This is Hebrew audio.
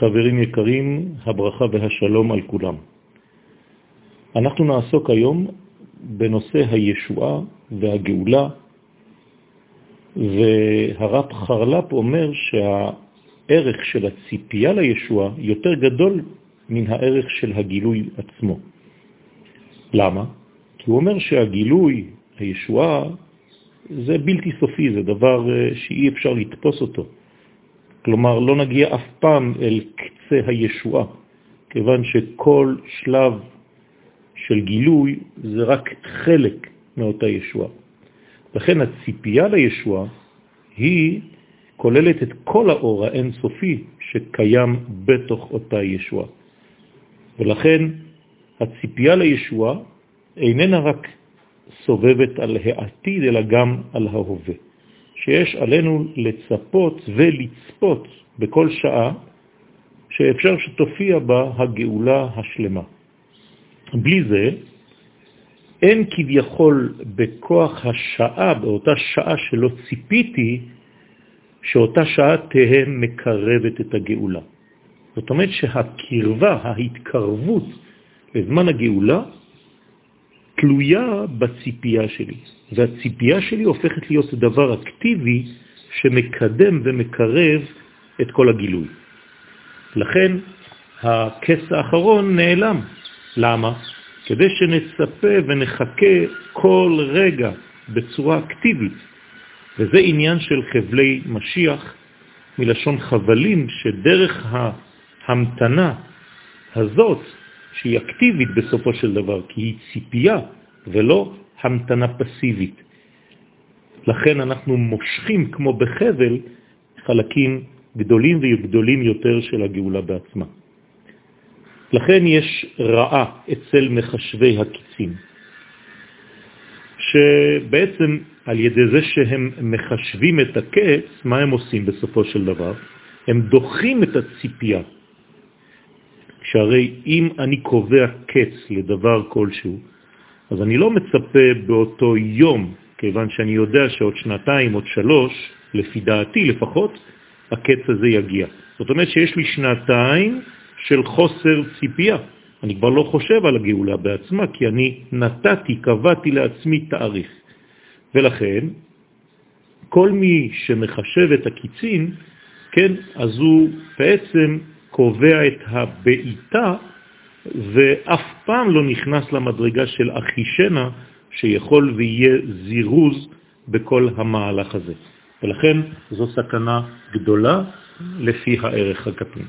חברים יקרים, הברכה והשלום על כולם. אנחנו נעסוק היום בנושא הישועה והגאולה, והרב חרל"פ אומר שהערך של הציפייה לישועה יותר גדול מן הערך של הגילוי עצמו. למה? כי הוא אומר שהגילוי, הישועה, זה בלתי סופי, זה דבר אה, שאי אפשר לתפוס אותו. כלומר, לא נגיע אף פעם אל קצה הישועה, כיוון שכל שלב של גילוי זה רק חלק מאותה ישועה. לכן הציפייה לישועה היא כוללת את כל האור האינסופי שקיים בתוך אותה ישועה. ולכן הציפייה לישועה איננה רק סובבת על העתיד, אלא גם על ההווה. שיש עלינו לצפות ולצפות בכל שעה שאפשר שתופיע בה הגאולה השלמה. בלי זה, אין כביכול בכוח השעה, באותה שעה שלא ציפיתי, שאותה שעה תהיה מקרבת את הגאולה. זאת אומרת שהקרבה, ההתקרבות לזמן הגאולה, תלויה בציפייה שלי, והציפייה שלי הופכת להיות דבר אקטיבי שמקדם ומקרב את כל הגילוי. לכן הכס האחרון נעלם. למה? כדי שנצפה ונחכה כל רגע בצורה אקטיבית, וזה עניין של חבלי משיח, מלשון חבלים, שדרך ההמתנה הזאת שהיא אקטיבית בסופו של דבר, כי היא ציפייה ולא המתנה פסיבית. לכן אנחנו מושכים כמו בחבל חלקים גדולים וגדולים יותר של הגאולה בעצמה. לכן יש רעה אצל מחשבי הקיצים, שבעצם על ידי זה שהם מחשבים את הקץ, מה הם עושים בסופו של דבר? הם דוחים את הציפייה. שהרי אם אני קובע קץ לדבר כלשהו, אז אני לא מצפה באותו יום, כיוון שאני יודע שעוד שנתיים, עוד שלוש, לפי דעתי לפחות, הקץ הזה יגיע. זאת אומרת שיש לי שנתיים של חוסר ציפייה. אני כבר לא חושב על הגאולה בעצמה, כי אני נתתי, קבעתי לעצמי תאריך. ולכן, כל מי שמחשב את הקיצין, כן, אז הוא בעצם קובע את הבעיטה ואף פעם לא נכנס למדרגה של אחישנה שיכול ויהיה זירוז בכל המהלך הזה. ולכן זו סכנה גדולה לפי הערך הקטן.